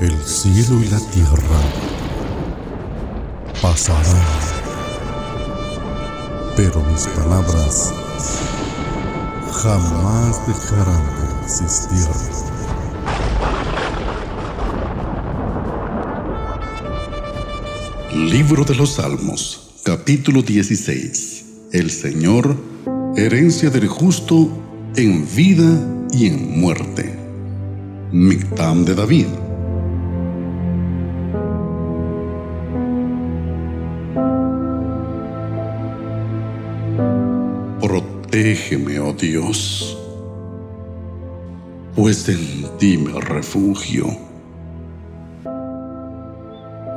El cielo y la tierra pasarán, pero mis palabras jamás dejarán de existir. Libro de los Salmos, capítulo 16. El Señor, herencia del justo en vida y en muerte. Mictam de David. Protégeme, oh Dios, pues en ti me refugio.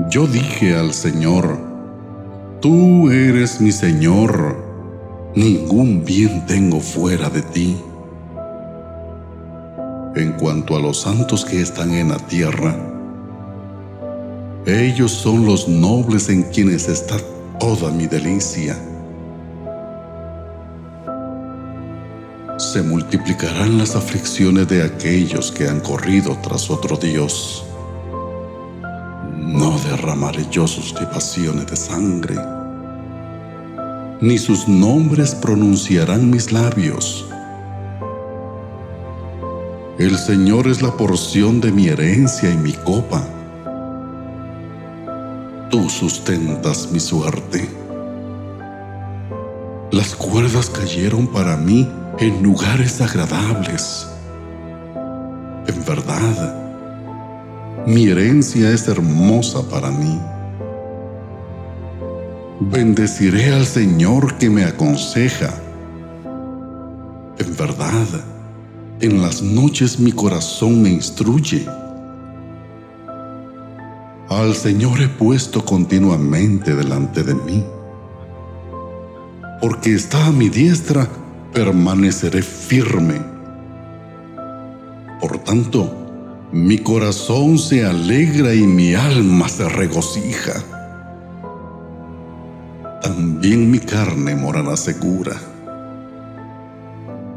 Yo dije al Señor, Tú eres mi Señor, ningún bien tengo fuera de ti. En cuanto a los santos que están en la tierra, ellos son los nobles en quienes está toda mi delicia. Se multiplicarán las aflicciones de aquellos que han corrido tras otro Dios. No derramaré yo sus libaciones de sangre, ni sus nombres pronunciarán mis labios. El Señor es la porción de mi herencia y mi copa. Tú sustentas mi suerte. Las cuerdas cayeron para mí en lugares agradables. En verdad, mi herencia es hermosa para mí. Bendeciré al Señor que me aconseja. En verdad, en las noches mi corazón me instruye. Al Señor he puesto continuamente delante de mí, porque está a mi diestra permaneceré firme. Por tanto, mi corazón se alegra y mi alma se regocija. También mi carne morará segura,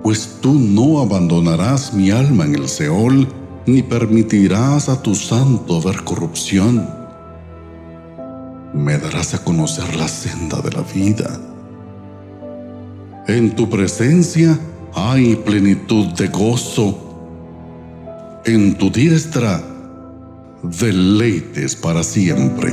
pues tú no abandonarás mi alma en el Seol, ni permitirás a tu santo ver corrupción. Me darás a conocer la senda de la vida en tu presencia hay plenitud de gozo. En tu diestra, deleites para siempre.